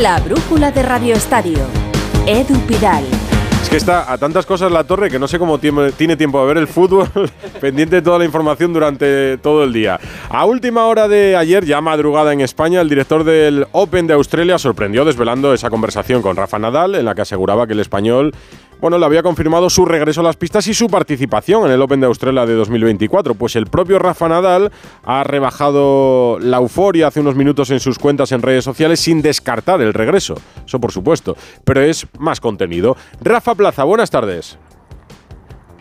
La brújula de Radio Estadio. Edu Pidal. Es que está a tantas cosas la torre que no sé cómo tiene tiempo de ver el fútbol, pendiente de toda la información durante todo el día. A última hora de ayer, ya madrugada en España, el director del Open de Australia sorprendió desvelando esa conversación con Rafa Nadal en la que aseguraba que el español bueno, le había confirmado su regreso a las pistas y su participación en el Open de Australia de 2024. Pues el propio Rafa Nadal ha rebajado la euforia hace unos minutos en sus cuentas en redes sociales sin descartar el regreso. Eso por supuesto, pero es más contenido. Rafa Plaza, buenas tardes.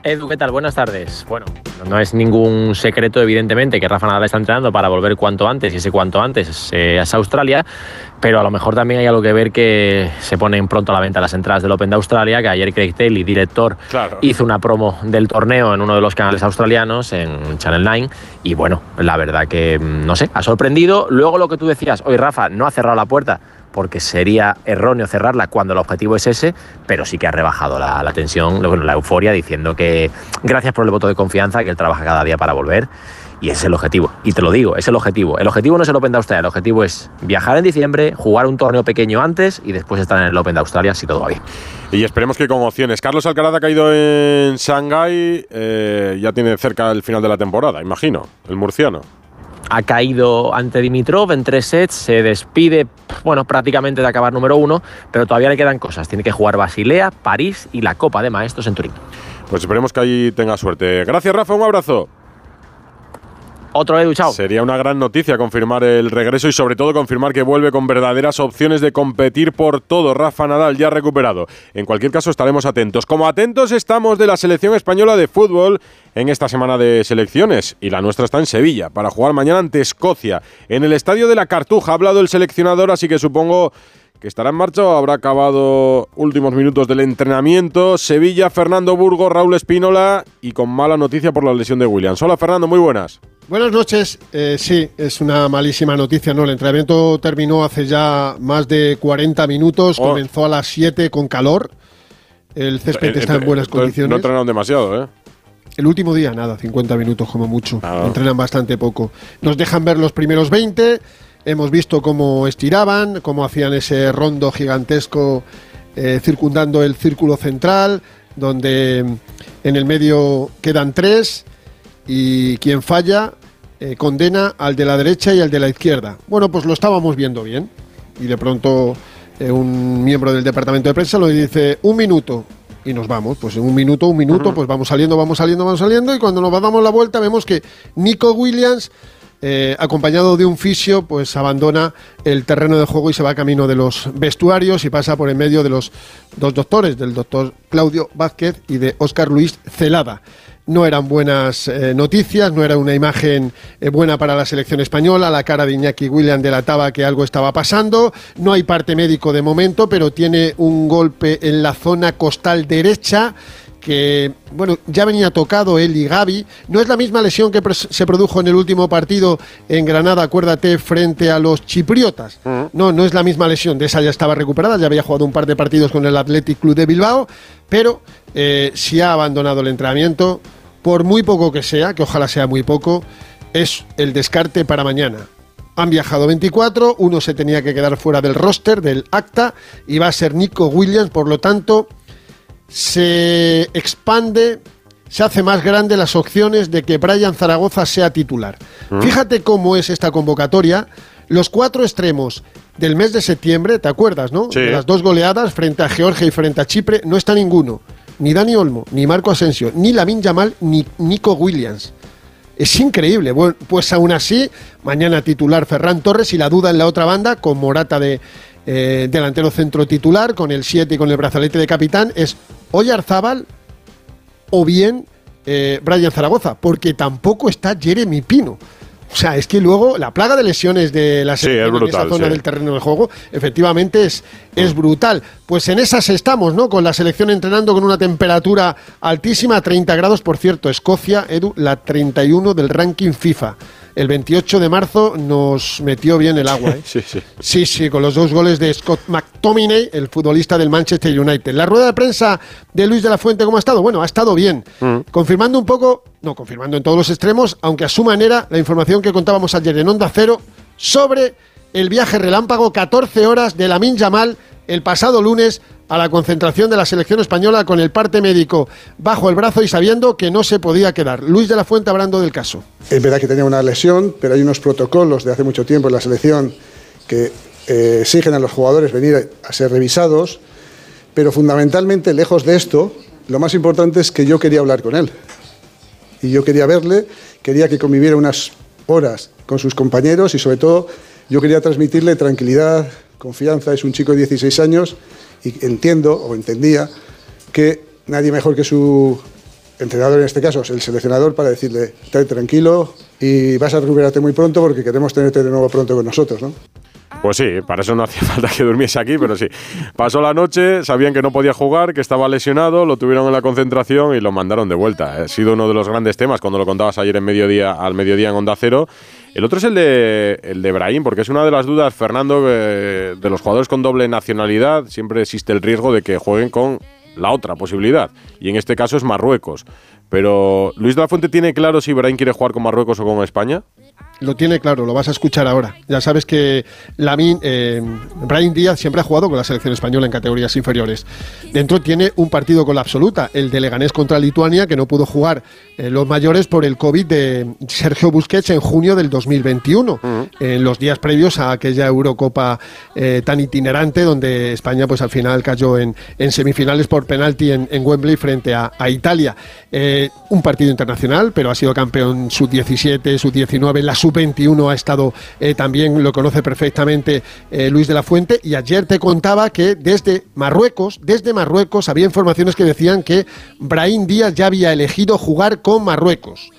Edu, ¿qué tal? Buenas tardes. Bueno, no es ningún secreto, evidentemente, que Rafa Nadal está entrenando para volver cuanto antes, y ese cuanto antes eh, es Australia, pero a lo mejor también hay algo que ver que se ponen pronto a la venta las entradas del Open de Australia, que ayer Craig Taylor, director, Claro. hizo una promo del torneo en uno de los canales australianos, en Channel 9, y bueno, la verdad que, mm, no sé, ha sorprendido. Luego lo que tú decías, hoy Rafa no ha cerrado la puerta, porque sería erróneo cerrarla cuando el objetivo es ese, pero sí que ha rebajado la, tensión, bueno, la euforia, diciendo que gracias por el voto de confianza, que él trabaja cada día para volver. Y ese es el objetivo. Y te lo digo, es el objetivo. El objetivo no es el Open de Australia, el objetivo es viajar en diciembre, jugar un torneo pequeño antes y después estar en el Open de Australia si todo va bien. Y esperemos que con opciones. Carlos Alcaraz ha caído en Shanghái, eh, ya tiene cerca el final de la temporada, imagino, el murciano. Ha caído ante Dimitrov en tres sets, se despide, bueno, prácticamente de acabar número uno, pero todavía le quedan cosas. Tiene que jugar Basilea, París y la Copa de Maestros en Turín. Pues esperemos que ahí tenga suerte. Gracias, Rafa, un abrazo. Otro Edu, chao. Sería una gran noticia confirmar el regreso y sobre todo confirmar que vuelve con verdaderas opciones de competir por todo. Rafa Nadal ya recuperado. En cualquier caso estaremos atentos. Como atentos estamos de la selección española de fútbol en esta semana de selecciones y la nuestra está en Sevilla para jugar mañana ante Escocia. En el estadio de la Cartuja ha hablado el seleccionador, así que supongo que estará en marcha o habrá acabado últimos minutos del entrenamiento. Sevilla, Fernando Burgos, Raúl Espínola y con mala noticia por la lesión de Williams. Hola Fernando, muy buenas. Buenas noches. Eh, sí, es una malísima noticia, ¿no? El entrenamiento terminó hace ya más de 40 minutos, Oh. comenzó a las 7 con calor. El césped está en buenas Entonces, condiciones. No entrenaron demasiado, ¿eh? El último día, nada, 50 minutos como mucho. Ah. Entrenan bastante poco. Nos dejan ver los primeros 20. Hemos visto cómo estiraban, cómo hacían ese rondo gigantesco eh, circundando el círculo central, donde mm, en el medio quedan tres y quien falla eh, condena al de la derecha y al de la izquierda. Bueno, pues lo estábamos viendo bien y de pronto eh, un miembro del departamento de prensa lo dice un minuto y nos vamos, pues en un minuto, un minuto, pues vamos saliendo, vamos saliendo, vamos saliendo y cuando nos damos la vuelta vemos que Nico Williams eh, acompañado de un fisio, pues abandona el terreno de juego y se va camino de los vestuarios y pasa por en medio de los dos doctores, del doctor Claudio Vázquez y de Óscar Luis Celada. No eran buenas eh, noticias, no era una imagen eh, buena para la selección española. La cara de Iñaki William delataba que algo estaba pasando. No hay parte médico de momento, pero tiene un golpe en la zona costal derecha que, bueno, ya venía tocado él y Gaby. No es la misma lesión que se produjo en el último partido en Granada, acuérdate, frente a los chipriotas. No, no es la misma lesión. De esa ya estaba recuperada, ya había jugado un par de partidos con el Athletic Club de Bilbao, pero eh, si ha abandonado el entrenamiento, por muy poco que sea, que ojalá sea muy poco, es el descarte para mañana. Han viajado 24, uno se tenía que quedar fuera del roster, del acta, y va a ser Nico Williams, por lo tanto, se expande, se hace más grande las opciones de que Brian Zaragoza sea titular. Fíjate cómo es esta convocatoria. Los cuatro extremos del mes de septiembre, ¿te acuerdas, no? Sí. De las dos goleadas frente a Georgia y frente a Chipre, no está ninguno. Ni Dani Olmo, ni Marco Asensio, ni Lamin Yamal, ni Nico Williams. Es increíble. Bueno, pues aún así, mañana titular Ferran Torres y la duda en la otra banda con Morata de eh, delantero centro titular, con el 7 y con el brazalete de capitán, es Oyarzábal o bien eh, Brian Zaragoza, porque tampoco está Jeremy Pino. O sea, es que luego la plaga de lesiones de la Sí, en esa zona sí. del terreno del juego, efectivamente es, es brutal. Pues en esas estamos, ¿no? Con la selección entrenando con una temperatura altísima, 30 grados, por cierto, Escocia, Edu, la 31 del ranking FIFA. El 28 de marzo nos metió bien el agua, ¿eh? Sí, sí. Sí, sí, con los dos goles de Scott McTominay, el futbolista del Manchester United. La rueda de prensa de Luis de la Fuente, ¿cómo ha estado? Bueno, ha estado bien. Confirmando un poco, no, confirmando en todos los extremos, aunque a su manera, la información que contábamos ayer en Onda Cero sobre el viaje relámpago 14 horas de Lamin Yamal el pasado lunes a la concentración de la selección española con el parte médico bajo el brazo y sabiendo que no se podía quedar. Luis de la Fuente hablando del caso. Es verdad que tenía una lesión, pero hay unos protocolos de hace mucho tiempo en la selección que eh, exigen a los jugadores venir a ser revisados, pero fundamentalmente, lejos de esto, lo más importante es que yo quería hablar con él. Y yo quería verle, quería que conviviera unas horas con sus compañeros y sobre todo yo quería transmitirle tranquilidad, confianza. Es un chico de 16 años y entiendo o entendía que nadie mejor que su entrenador en este caso, el seleccionador, para decirle, estate tranquilo y vas a recuperarte muy pronto porque queremos tenerte de nuevo pronto con nosotros, ¿no? Pues sí, para eso no hacía falta que durmiese aquí, pero sí. Pasó la noche, sabían que no podía jugar, que estaba lesionado, lo tuvieron en la concentración y lo mandaron de vuelta. Ha sido uno de los grandes temas cuando lo contabas ayer en mediodía, al mediodía en Onda Cero. El otro es el de, el de Brahim, porque es una de las dudas, Fernando, de los jugadores con doble nacionalidad. Siempre existe el riesgo de que jueguen con la otra posibilidad. Y en este caso es Marruecos. Pero Luis de la Fuente tiene claro si Brahim quiere jugar con Marruecos o con España. Lo tiene claro, lo vas a escuchar ahora. Ya sabes que Lamin, eh, Brian Díaz siempre ha jugado con la selección española en categorías inferiores. Dentro tiene un partido con la absoluta, el de Leganés contra Lituania, que no pudo jugar eh, los mayores por el COVID de Sergio Busquets en junio del 2021, en los días previos a aquella Eurocopa eh, tan itinerante donde España pues al final cayó en, semifinales por penalti en, Wembley frente a, Italia. Un partido internacional, pero ha sido campeón sub-17, sub-19 la sub-21 ha estado eh, también, lo conoce perfectamente eh, Luis de la Fuente, y ayer te contaba que desde Marruecos, desde Marruecos había informaciones que decían que Brahim Díaz ya había elegido jugar con Marruecos.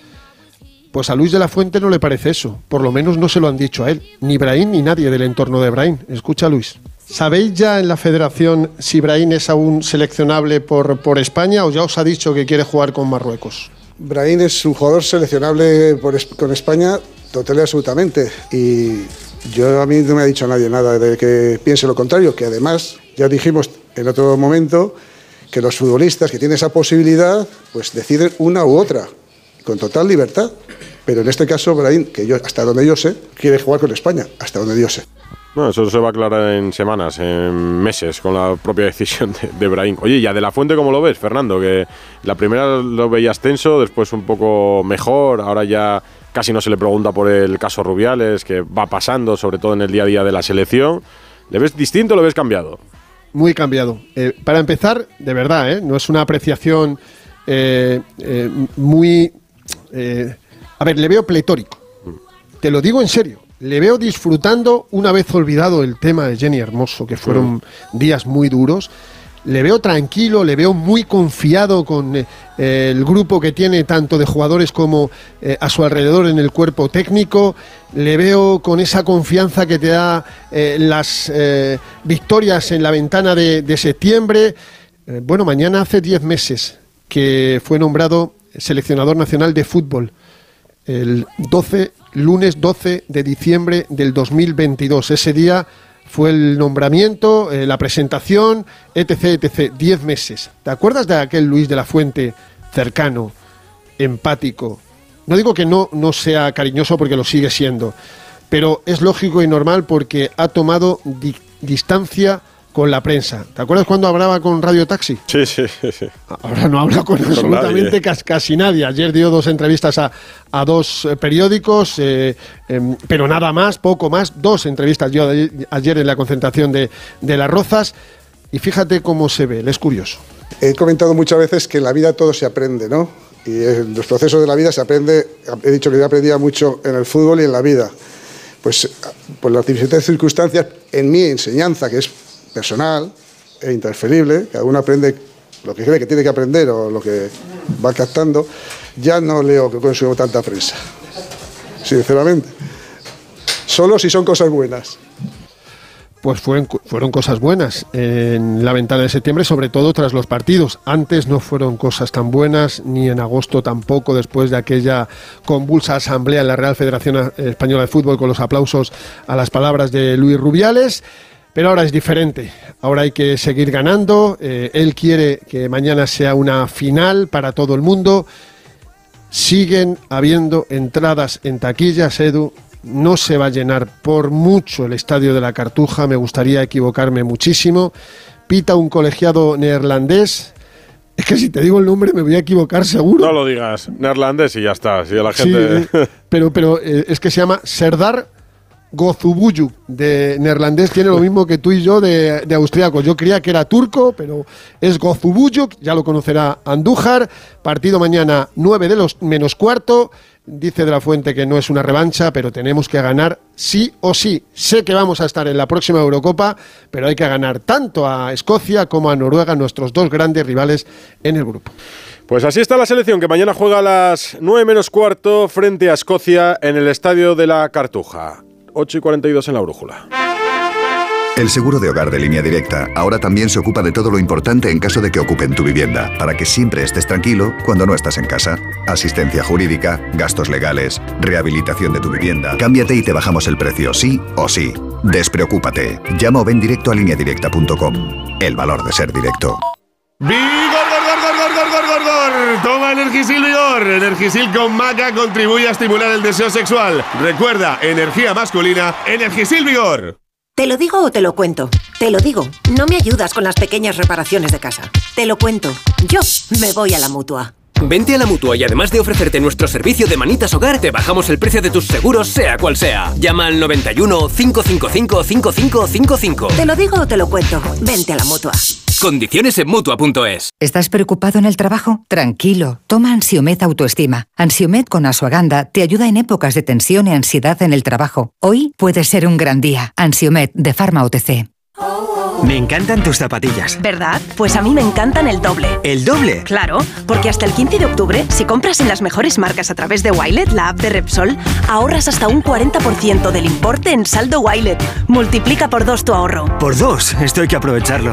Pues a Luis de la Fuente no le parece eso, por lo menos no se lo han dicho a él, ni Brahim ni nadie del entorno de Brahim. Escucha Luis. ¿Sabéis ya en la federación si Brahim es aún seleccionable por, por España o ya os ha dicho que quiere jugar con Marruecos? Brahim es un jugador seleccionable con España total y absolutamente. Y yo a mí no me ha dicho nadie nada de que piense lo contrario, que además ya dijimos en otro momento que los futbolistas que tienen esa posibilidad, pues deciden una u otra, con total libertad. Pero en este caso, Brahim, que yo, hasta donde yo sé, quiere jugar con España, hasta donde yo sé. Bueno, eso se va a aclarar en semanas, en meses, con la propia decisión de, de Brahim. Oye, ya de la fuente, ¿cómo lo ves, Fernando? Que la primera lo veías tenso, después un poco mejor, ahora ya casi no se le pregunta por el caso Rubiales, que va pasando, sobre todo en el día a día de la selección. ¿Le ves distinto o lo ves cambiado? Muy cambiado. Eh, para empezar, de verdad, ¿eh? no es una apreciación eh, muy... a ver, le veo pletórico. Te lo digo en serio. Le veo disfrutando, una vez olvidado el tema de Jenny Hermoso, que fueron mm. días muy duros, le veo tranquilo, le veo muy confiado con eh, el grupo que tiene tanto de jugadores como eh, a su alrededor en el cuerpo técnico, le veo con esa confianza que te da eh, las victorias en la ventana de, de septiembre. bueno, mañana hace 10 meses que fue nombrado seleccionador nacional de fútbol, el 12, lunes 12 de diciembre del 2022. Ese día fue el nombramiento, eh, la presentación, etc, etc. Diez meses. ¿Te acuerdas de aquel Luis de la Fuente cercano, empático? No digo que no, no sea cariñoso porque lo sigue siendo, pero es lógico y normal porque ha tomado distancia con la prensa. ¿Te acuerdas cuando hablaba con Radio Taxi? Sí, sí, sí. Ahora no habla con, absolutamente casi, nadie. Ayer dio dos entrevistas a, dos eh, periódicos, eh, em, pero nada más, poco más. Dos entrevistas yo ayer en la concentración de, de Las Rozas. Y fíjate cómo se ve, es curioso. He comentado muchas veces que en la vida todo se aprende, ¿no? Y en los procesos de la vida se aprende, he dicho que yo aprendía mucho en el fútbol y en la vida. Pues por las diferentes circunstancias, en mi enseñanza, que es personal e interferible, cada uno aprende lo que cree que tiene que aprender o lo que va captando, ya no leo que consumo tanta prensa, sinceramente. Solo si son cosas buenas. Pues fueron, fueron cosas buenas en la ventana de septiembre, sobre todo tras los partidos. Antes no fueron cosas tan buenas, ni en agosto tampoco, después de aquella convulsa asamblea en la Real Federación Española de Fútbol con los aplausos a las palabras de Luis Rubiales. Pero ahora es diferente, ahora hay que seguir ganando, eh, él quiere que mañana sea una final para todo el mundo, siguen habiendo entradas en taquillas, Edu, no se va a llenar por mucho el estadio de la Cartuja, me gustaría equivocarme muchísimo. Pita un colegiado neerlandés. Es que si te digo el nombre me voy a equivocar seguro. No lo digas, neerlandés y ya está. Si la Sí, gente. eh, pero pero eh, es que se llama Serdar Gozubuyuk, de neerlandés, tiene lo mismo que tú y yo de, de austriaco. Yo creía que era turco, pero es Gozubuyuk, ya lo conocerá Andújar. Partido mañana 9 de los menos cuarto. Dice de la Fuente que no es una revancha, pero tenemos que ganar sí o sí. Sé que vamos a estar en la próxima Eurocopa, pero hay que ganar tanto a Escocia como a Noruega, nuestros dos grandes rivales en el grupo. Pues así está la selección que mañana juega a las 9 menos cuarto frente a Escocia en el estadio de la Cartuja. 8 y 42 en la brújula. El seguro de hogar de línea directa ahora también se ocupa de todo lo importante en caso de que ocupen tu vivienda, para que siempre estés tranquilo cuando no estás en casa. Asistencia jurídica, gastos legales, rehabilitación de tu vivienda. Cámbiate y te bajamos el precio, sí o sí. Despreocúpate. Llama o ven directo a lineadirecta.com. El valor de ser directo. ¡Vigor, Toma Energisil Vigor. Energisil con maca contribuye a estimular el deseo sexual. Recuerda, energía masculina, Energisil Vigor. ¿Te lo digo o te lo cuento? Te lo digo. No me ayudas con las pequeñas reparaciones de casa. Te lo cuento. Yo me voy a la mutua. Vente a la mutua y además de ofrecerte nuestro servicio de manitas hogar, te bajamos el precio de tus seguros, sea cual sea. Llama al 91 555 5555. ¿Te lo digo o te lo cuento? Vente a la mutua. Condiciones en mutua.es. ¿Estás preocupado en el trabajo? Tranquilo, toma Ansiomed Autoestima. Ansiomed con Asuaganda te ayuda en épocas de tensión y ansiedad en el trabajo. Hoy puede ser un gran día. Ansiomed de Pharma OTC. Me encantan tus zapatillas. ¿Verdad? Pues a mí me encantan el doble. ¿El doble? Claro, porque hasta el 15 de octubre, si compras en las mejores marcas a través de Wilet, la app de Repsol, ahorras hasta un 40% del importe en saldo Wilet. Multiplica por dos tu ahorro. Por dos, esto hay que aprovecharlo.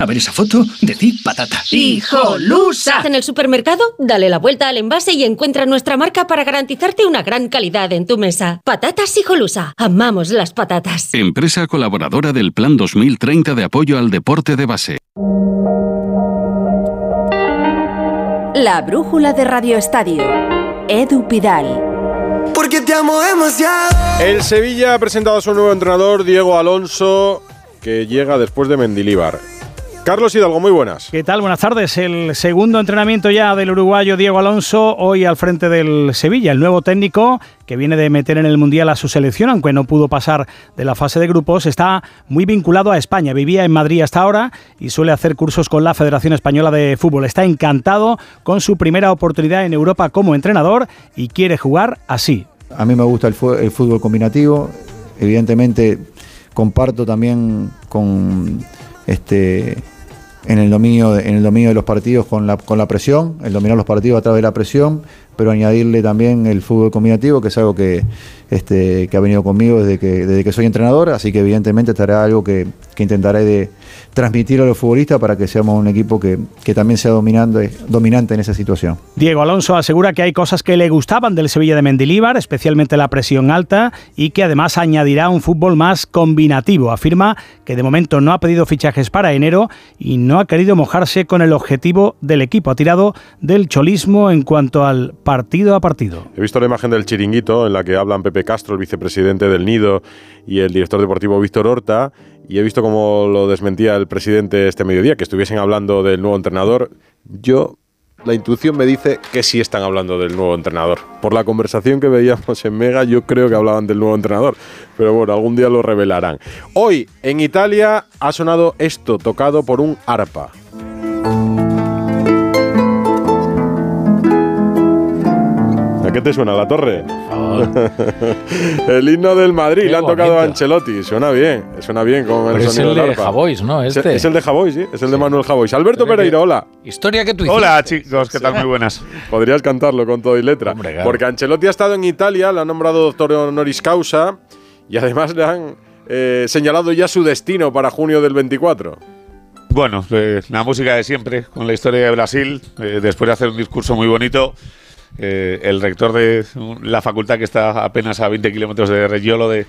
A ver esa foto, decid patata. ¡Hijolusa! En el supermercado, dale la vuelta al envase y encuentra nuestra marca para garantizarte una gran calidad en tu mesa. Patatas Hijolusa. Amamos las patatas. Empresa colaboradora del Plan 2030 de apoyo al deporte de base. La brújula de Radio Estadio. Edu Pidal. Porque te amo demasiado. El Sevilla ha presentado a su nuevo entrenador, Diego Alonso, que llega después de Mendilíbar. Carlos Hidalgo, muy buenas. ¿Qué tal? Buenas tardes. El segundo entrenamiento ya del uruguayo Diego Alonso, hoy al frente del Sevilla, el nuevo técnico que viene de meter en el Mundial a su selección, aunque no pudo pasar de la fase de grupos, está muy vinculado a España. Vivía en Madrid hasta ahora y suele hacer cursos con la Federación Española de Fútbol. Está encantado con su primera oportunidad en Europa como entrenador y quiere jugar así. A mí me gusta el, el fútbol combinativo. Evidentemente comparto también con este en el dominio en el dominio de los partidos con la, con la presión, el dominar los partidos a través de la presión, pero añadirle también el fútbol combinativo, que es algo que, este, que ha venido conmigo desde que, desde que soy entrenador, así que evidentemente estará algo que, que intentaré de transmitir a los futbolistas para que seamos un equipo que, que también sea dominante, dominante en esa situación. Diego Alonso asegura que hay cosas que le gustaban del Sevilla de Mendilíbar, especialmente la presión alta, y que además añadirá un fútbol más combinativo. Afirma que de momento no ha pedido fichajes para enero y no ha querido mojarse con el objetivo del equipo. Ha tirado del cholismo en cuanto al partido a partido. He visto la imagen del chiringuito en la que hablan Pepe Castro, el vicepresidente del Nido, y el director deportivo Víctor Horta, y he visto cómo lo desmentía el presidente este mediodía, que estuviesen hablando del nuevo entrenador. Yo, la intuición me dice que sí están hablando del nuevo entrenador. Por la conversación que veíamos en Mega, yo creo que hablaban del nuevo entrenador. Pero bueno, algún día lo revelarán. Hoy, en Italia, ha sonado esto, tocado por un arpa. Qué te suena la torre? el himno del Madrid, Qué le han tocado a bonito. Ancelotti. Suena bien, suena bien con el Pero es sonido el de. Javois, ¿no? Es- Este. Es el de Javois, sí, es el de Manuel Javois. Alberto Pereira, hola. Historia que tú hiciste. Hola chicos, ¿qué tal? Muy buenas. Podrías cantarlo con todo y letra. claro. Porque Ancelotti ha estado en Italia, lo han nombrado doctor honoris causa y además le han eh, señalado ya su destino para junio del 24. Bueno, eh, la música de siempre, con la historia de Brasil, eh, después de hacer un discurso muy bonito, eh, el rector de la facultad que está apenas a 20 kilómetros de Reggiolo, de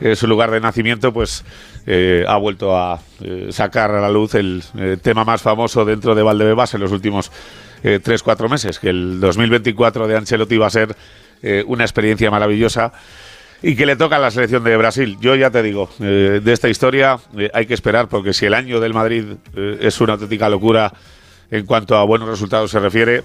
eh, su lugar de nacimiento, pues eh, ha vuelto a eh, sacar a la luz el tema más famoso dentro de Valdebebas en los últimos eh, 3-4 meses, que el 2024 de Ancelotti va a ser una experiencia maravillosa y que le toca a la selección de Brasil. Yo ya te digo, de esta historia hay que esperar, porque si el año del Madrid es una auténtica locura en cuanto a buenos resultados se refiere,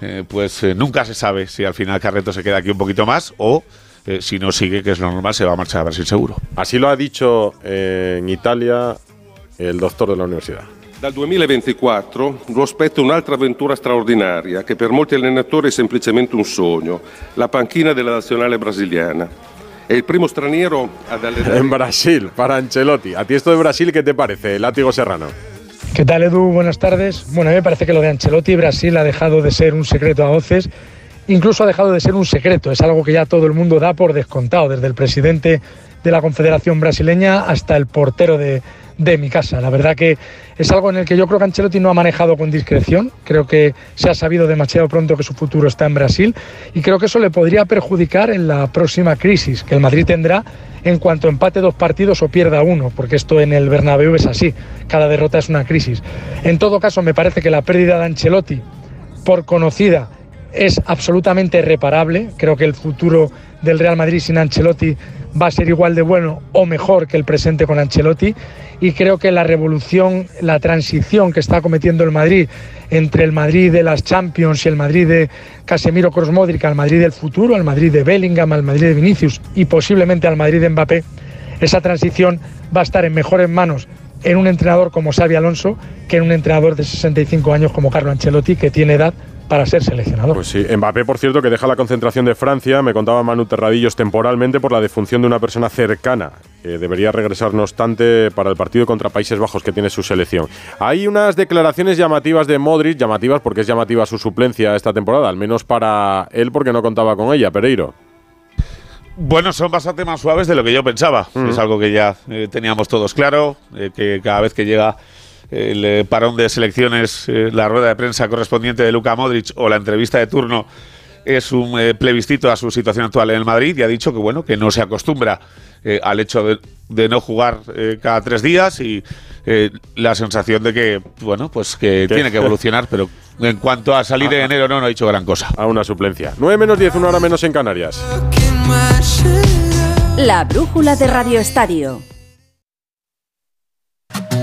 eh, pues eh, nunca se sabe si al final Carreto se queda aquí un poquito más o eh, si no sigue, que es lo normal, se va a marchar a Brasil seguro. Así lo ha dicho eh, en Italia el doctor de la universidad. Dal 2024 lo aspetta un'altra avventura straordinaria che per molti allenatori è semplicemente un sogno, la panchina della nazionale brasiliana. È il primo straniero ad allenare En Brasil, para Ancelotti. ¿A ti esto de Brasil qué te parece, Látigo Serrano? ¿Qué tal, Edu? Buenas tardes. Bueno, a mí me parece que lo de Ancelotti Brasil ha dejado de ser un secreto a voces, incluso ha dejado de ser un secreto. Es algo que ya todo el mundo da por descontado, desde el presidente de la Confederación Brasileña hasta el portero de, de mi casa. La verdad que es algo en el que yo creo que Ancelotti no ha manejado con discreción. Creo que se ha sabido demasiado pronto que su futuro está en Brasil y creo que eso le podría perjudicar en la próxima crisis que el Madrid tendrá en cuanto empate dos partidos o pierda uno, porque esto en el Bernabéu es así. Cada derrota es una crisis. En todo caso, me parece que la pérdida de Ancelotti por conocida es absolutamente reparable. Creo que el futuro del Real Madrid sin Ancelotti va a ser igual de bueno o mejor que el presente con Ancelotti. Y creo que la revolución, la transición que está cometiendo el Madrid entre el Madrid de las Champions y el Madrid de Casemiro Kroos Modric al Madrid del futuro, al Madrid de Bellingham, al Madrid de Vinicius y posiblemente al Madrid de Mbappé, esa transición va a estar en mejores manos en un entrenador como Xavi Alonso que en un entrenador de 65 años como Carlo Ancelotti que tiene edad para ser seleccionador. Pues sí, Mbappé, por cierto, que deja la concentración de Francia, me contaba Manu Terradillos, temporalmente por la defunción de una persona cercana. que debería regresar, no obstante, para el partido contra Países Bajos que tiene su selección. Hay unas declaraciones llamativas de Modric, llamativas porque es llamativa su suplencia esta temporada, al menos para él porque no contaba con ella, Pereiro. Bueno, son bastante más suaves de lo que yo pensaba. Mm. Es algo que ya eh, teníamos todos claro, eh, que cada vez que llega el eh, parón de selecciones, eh, la rueda de prensa correspondiente de Luka Modric o la entrevista de turno es un eh, plebiscito a su situación actual en el Madrid y ha dicho que bueno que no se acostumbra eh, al hecho de, de no jugar eh, cada tres días y eh, la sensación de que bueno pues que ¿Qué? tiene que evolucionar, pero en cuanto a salir en enero no, no ha dicho gran cosa. A una suplencia. 9 menos 10, una hora menos en Canarias. La brújula de Radio Estadio.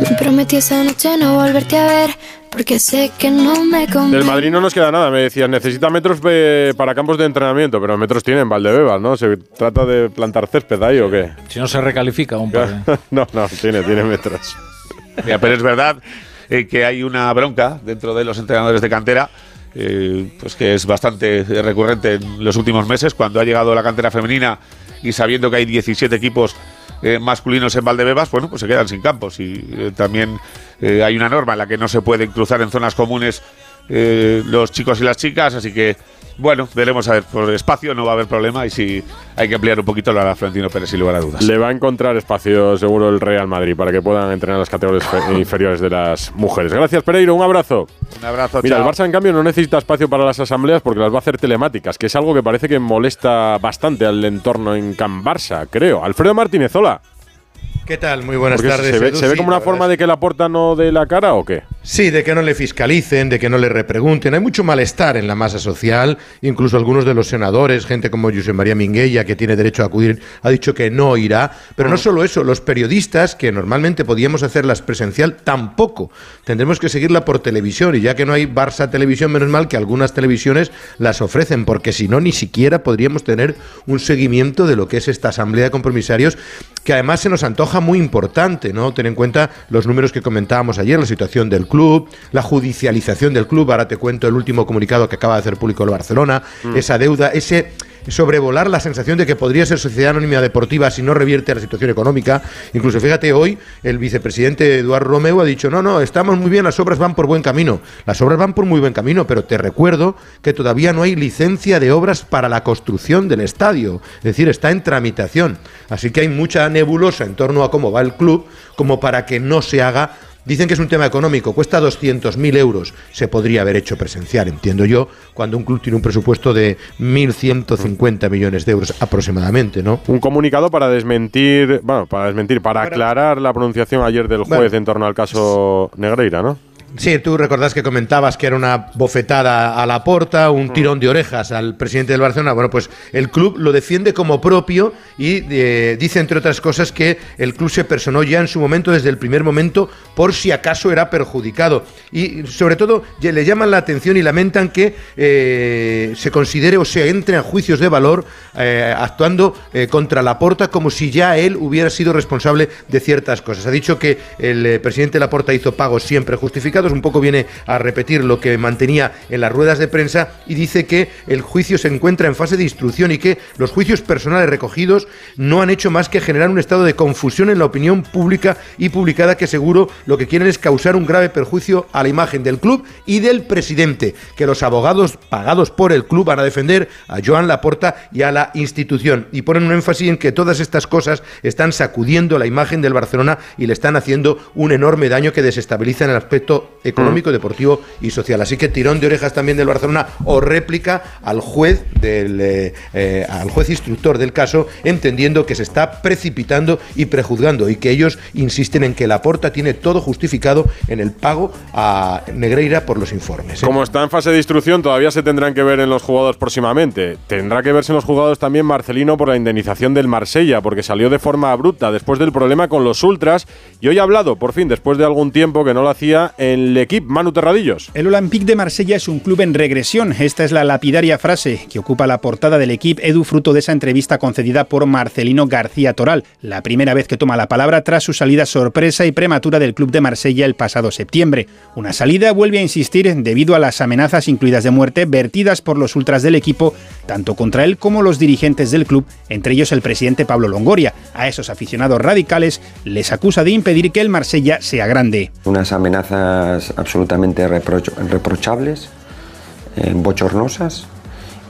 Me prometí esa noche no volverte a ver, porque sé que no me conviene. Del Madrid no nos queda nada, me decías, necesita metros eh, para campos de entrenamiento, pero metros tienen Valdebebas, ¿no? ¿Se trata de plantar césped ahí o qué? Si no se recalifica un par. no, no, tiene, tiene metros. Ya, pero es verdad eh, que hay una bronca dentro de los entrenadores de cantera, eh, pues que es bastante recurrente en los últimos meses, cuando ha llegado la cantera femenina y sabiendo que hay 17 equipos eh, masculinos en Valdebebas, bueno, pues se quedan sin campos. Y eh, también eh, hay una norma en la que no se pueden cruzar en zonas comunes eh, los chicos y las chicas, así que, bueno, veremos a ver, por espacio no va a haber problema y si hay que ampliar un poquito lo hará Florentino Pérez, sin lugar a dudas. Le va a encontrar espacio seguro el Real Madrid para que puedan entrenar las categorías fe- inferiores de las mujeres. Gracias, Pereiro, un abrazo. Un abrazo, Mira, chao. el Barça en cambio no necesita espacio para las asambleas porque las va a hacer telemáticas, que es algo que parece que molesta bastante al entorno en Can Barça, creo. Alfredo Martínez, hola. ¿Qué tal? Muy buenas Porque tardes. ¿Se ve, se ve como una forma de que la porta no dé la cara o qué? Sí, de que no le fiscalicen, de que no le repregunten. Hay mucho malestar en la masa social. Incluso algunos de los senadores, gente como José María Minguella, que tiene derecho a acudir, ha dicho que no irá. Pero no solo eso, los periodistas, que normalmente podíamos hacerlas presencial, tampoco. Tendremos que seguirla por televisión. Y ya que no hay Barça Televisión, menos mal que algunas televisiones las ofrecen, porque si no, ni siquiera podríamos tener un seguimiento de lo que es esta asamblea de compromisarios, que además se nos antoja muy importante, ¿no? Ten en cuenta los números que comentábamos ayer, la situación del club, la judicialización del club. Ahora te cuento el último comunicado que acaba de hacer público el Barcelona, Mm. esa deuda, ese sobrevolar la sensación de que podría ser sociedad anónima deportiva si no revierte la situación económica. Incluso fíjate, hoy el vicepresidente Eduardo Romeu ha dicho, no, no, estamos muy bien, las obras van por buen camino. Las obras van por muy buen camino, pero te recuerdo que todavía no hay licencia de obras para la construcción del estadio. Es decir, está en tramitación. Así que hay mucha nebulosa en torno a cómo va el club, como para que no se haga Dicen que es un tema económico, cuesta 200.000 euros. Se podría haber hecho presencial, entiendo yo, cuando un club tiene un presupuesto de 1.150 millones de euros aproximadamente, ¿no? Un comunicado para desmentir, bueno, para desmentir, para aclarar la pronunciación ayer del juez en torno al caso Negreira, ¿no? Sí, tú recordás que comentabas que era una bofetada a la porta, un tirón de orejas al presidente del Barcelona. Bueno, pues el club lo defiende como propio y eh, dice, entre otras cosas, que el club se personó ya en su momento, desde el primer momento, por si acaso era perjudicado. Y sobre todo le llaman la atención y lamentan que eh, se considere o se entre a juicios de valor eh, actuando contra la porta como si ya él hubiera sido responsable de ciertas cosas. Ha dicho que el presidente de la porta hizo pagos siempre justificados un poco viene a repetir lo que mantenía en las ruedas de prensa y dice que el juicio se encuentra en fase de instrucción y que los juicios personales recogidos no han hecho más que generar un estado de confusión en la opinión pública y publicada que seguro lo que quieren es causar un grave perjuicio a la imagen del club y del presidente, que los abogados pagados por el club van a defender a Joan Laporta y a la institución. Y ponen un énfasis en que todas estas cosas están sacudiendo la imagen del Barcelona y le están haciendo un enorme daño que desestabiliza en el aspecto económico, mm. deportivo y social. Así que tirón de orejas también del Barcelona o réplica al juez del eh, eh, al juez instructor del caso, entendiendo que se está precipitando y prejuzgando y que ellos insisten en que la porta tiene todo justificado en el pago a Negreira por los informes. ¿eh? Como está en fase de instrucción, todavía se tendrán que ver en los jugadores próximamente. Tendrá que verse en los jugadores también Marcelino por la indemnización del Marsella, porque salió de forma abrupta después del problema con los ultras y hoy ha hablado, por fin, después de algún tiempo que no lo hacía, en el equipo Manu Terradillos. El Olympique de Marsella es un club en regresión. Esta es la lapidaria frase que ocupa la portada del equipo Edu fruto de esa entrevista concedida por Marcelino García Toral, la primera vez que toma la palabra tras su salida sorpresa y prematura del club de Marsella el pasado septiembre. Una salida, vuelve a insistir, debido a las amenazas incluidas de muerte vertidas por los ultras del equipo, tanto contra él como los dirigentes del club, entre ellos el presidente Pablo Longoria. A esos aficionados radicales les acusa de impedir que el Marsella sea grande. Unas amenazas absolutamente reprochables, eh, bochornosas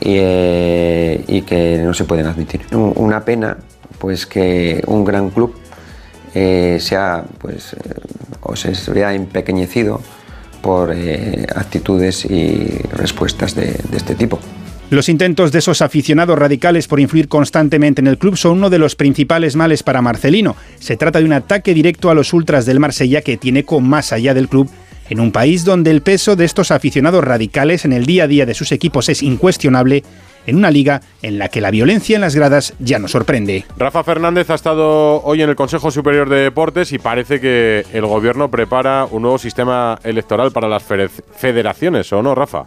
eh, y, que no se pueden admitir. Una pena pues que un gran club eh, sea pues se vea empequeñecido por actitudes y respuestas de este tipo. Los intentos de esos aficionados radicales por influir constantemente en el club son uno de los principales males para Marcelino. Se trata de un ataque directo a los ultras del Marsella que tiene con más allá del club en un país donde el peso de estos aficionados radicales en el día a día de sus equipos es incuestionable, en una liga en la que la violencia en las gradas ya no sorprende. Rafa Fernández ha estado hoy en el Consejo Superior de Deportes y parece que el gobierno prepara un nuevo sistema electoral para las federaciones, ¿o no, Rafa?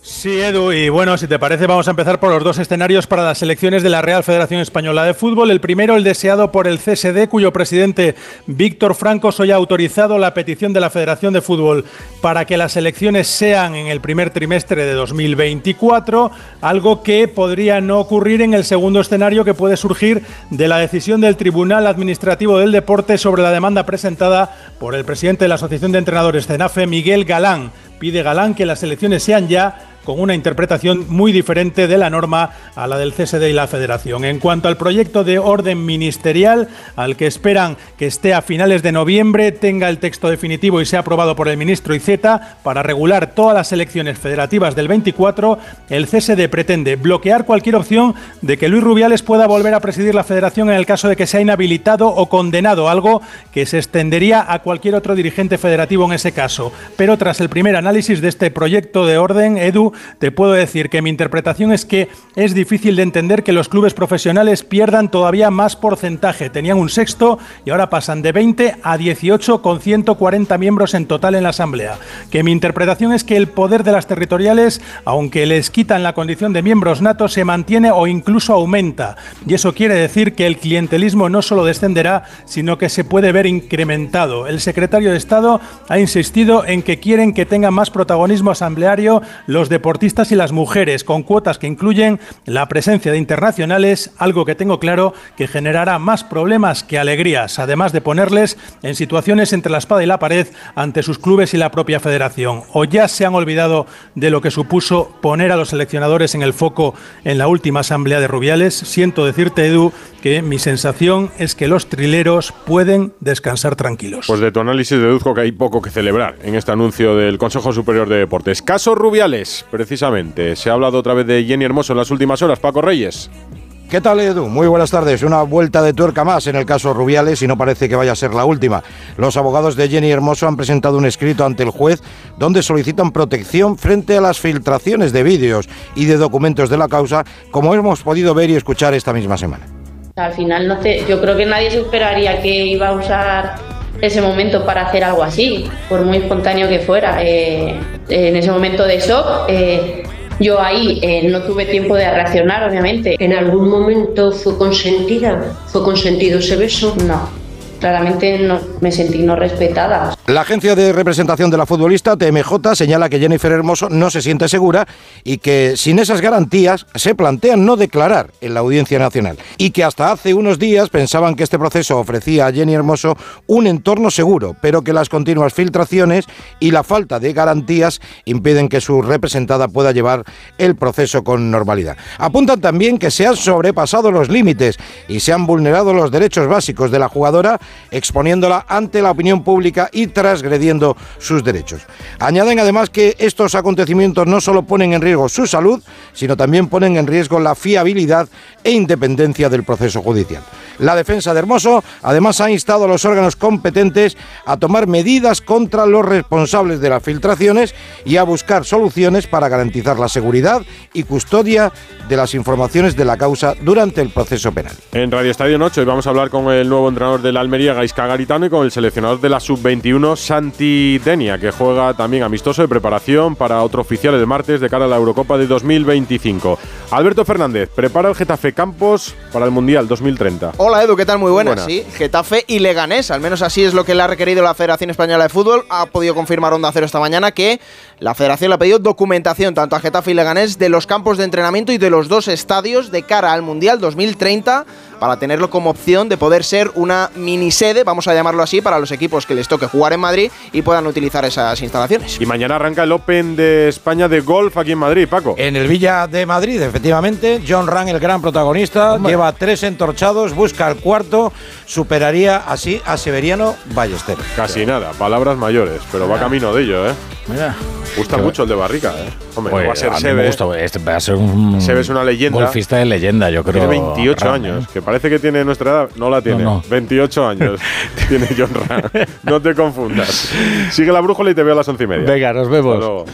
Sí, Edu, y bueno, si te parece, vamos a empezar por los dos escenarios para las elecciones de la Real Federación Española de Fútbol. El primero, el deseado por el CSD, cuyo presidente Víctor Franco hoy ha autorizado la petición de la Federación de Fútbol para que las elecciones sean en el primer trimestre de 2024, algo que podría no ocurrir en el segundo escenario que puede surgir de la decisión del Tribunal Administrativo del Deporte sobre la demanda presentada por el presidente de la Asociación de Entrenadores CENAFE, Miguel Galán. Pide Galán que las elecciones sean ya con una interpretación muy diferente de la norma a la del CSD y la Federación. En cuanto al proyecto de orden ministerial, al que esperan que esté a finales de noviembre, tenga el texto definitivo y sea aprobado por el ministro Iceta para regular todas las elecciones federativas del 24, el CSD pretende bloquear cualquier opción de que Luis Rubiales pueda volver a presidir la Federación en el caso de que sea inhabilitado o condenado, algo que se extendería a cualquier otro dirigente federativo en ese caso. Pero tras el primer análisis de este proyecto de orden, Edu, te puedo decir que mi interpretación es que es difícil de entender que los clubes profesionales pierdan todavía más porcentaje. Tenían un sexto y ahora pasan de 20 a 18 con 140 miembros en total en la Asamblea. Que mi interpretación es que el poder de las territoriales, aunque les quitan la condición de miembros natos, se mantiene o incluso aumenta. Y eso quiere decir que el clientelismo no solo descenderá, sino que se puede ver incrementado. El secretario de Estado ha insistido en que quieren que tengan más protagonismo asambleario los de deportistas y las mujeres, con cuotas que incluyen la presencia de internacionales, algo que tengo claro que generará más problemas que alegrías, además de ponerles en situaciones entre la espada y la pared ante sus clubes y la propia federación. O ya se han olvidado de lo que supuso poner a los seleccionadores en el foco en la última asamblea de Rubiales. Siento decirte, Edu, que mi sensación es que los trileros pueden descansar tranquilos. Pues de tu análisis deduzco que hay poco que celebrar en este anuncio del Consejo Superior de Deportes. Caso Rubiales, precisamente. Se ha hablado otra vez de Jenny Hermoso en las últimas horas. Paco Reyes. ¿Qué tal, Edu? Muy buenas tardes. Una vuelta de tuerca más en el caso Rubiales y no parece que vaya a ser la última. Los abogados de Jenny Hermoso han presentado un escrito ante el juez donde solicitan protección frente a las filtraciones de vídeos y de documentos de la causa, como hemos podido ver y escuchar esta misma semana. Al final, no te, yo creo que nadie se esperaría que iba a usar ese momento para hacer algo así, por muy espontáneo que fuera. Eh, en ese momento de shock, eh, yo ahí eh, no tuve tiempo de reaccionar, obviamente. ¿En algún momento fue consentida? ¿Fue consentido ese beso? No claramente no, me sentí no respetada. La agencia de representación de la futbolista, TMJ, señala que Jennifer Hermoso no se siente segura y que sin esas garantías se plantean no declarar en la Audiencia Nacional y que hasta hace unos días pensaban que este proceso ofrecía a Jenny Hermoso un entorno seguro, pero que las continuas filtraciones y la falta de garantías impiden que su representada pueda llevar el proceso con normalidad. Apuntan también que se han sobrepasado los límites y se han vulnerado los derechos básicos de la jugadora exponiéndola ante la opinión pública y transgrediendo sus derechos. Añaden además que estos acontecimientos no solo ponen en riesgo su salud, sino también ponen en riesgo la fiabilidad e independencia del proceso judicial. La defensa de Hermoso además ha instado a los órganos competentes a tomar medidas contra los responsables de las filtraciones y a buscar soluciones para garantizar la seguridad y custodia de las informaciones de la causa durante el proceso penal. En Radio Estadio Noche hoy vamos a hablar con el nuevo entrenador del Almería, Gaisca Garitano, y con el seleccionador de la Sub-21, Santi Denia, que juega también amistoso de preparación para otro oficial el martes de cara a la Eurocopa de 2025. Alberto Fernández, prepara el Getafe Campos para el Mundial 2030. Hola Edu, ¿qué tal? Muy buenas. Sí, Getafe y Leganés, al menos así es lo que le ha requerido la Federación Española de Fútbol. Ha podido confirmar Onda Cero esta mañana que la Federación le ha pedido documentación tanto a Getafe y Leganés de los campos de entrenamiento y de los dos estadios de cara al Mundial 2030 para tenerlo como opción de poder ser una mini sede, vamos a llamarlo así, para los equipos que les toque jugar en Madrid y puedan utilizar esas instalaciones. Y mañana arranca el Open de España de golf aquí en Madrid, Paco. En el Villa de Madrid, efectivamente, John Ran, el gran protagonista, lleva tres entorchados, busca el cuarto, superaría así a Severiano Ballesteros. Casi nada, palabras mayores, pero va camino de ello, ¿eh? Mira. Gusta mucho el de Barrica, ¿eh? Hombre, pues va a ser a Me gusta, este va a ser un Sebe es una leyenda. golfista de leyenda, yo creo. Tiene 28 años, que parece que tiene nuestra edad, no la tiene. 28 años tiene John Ram. No te confundas. Sigue la brújula y te veo a las once y media. Venga, nos vemos.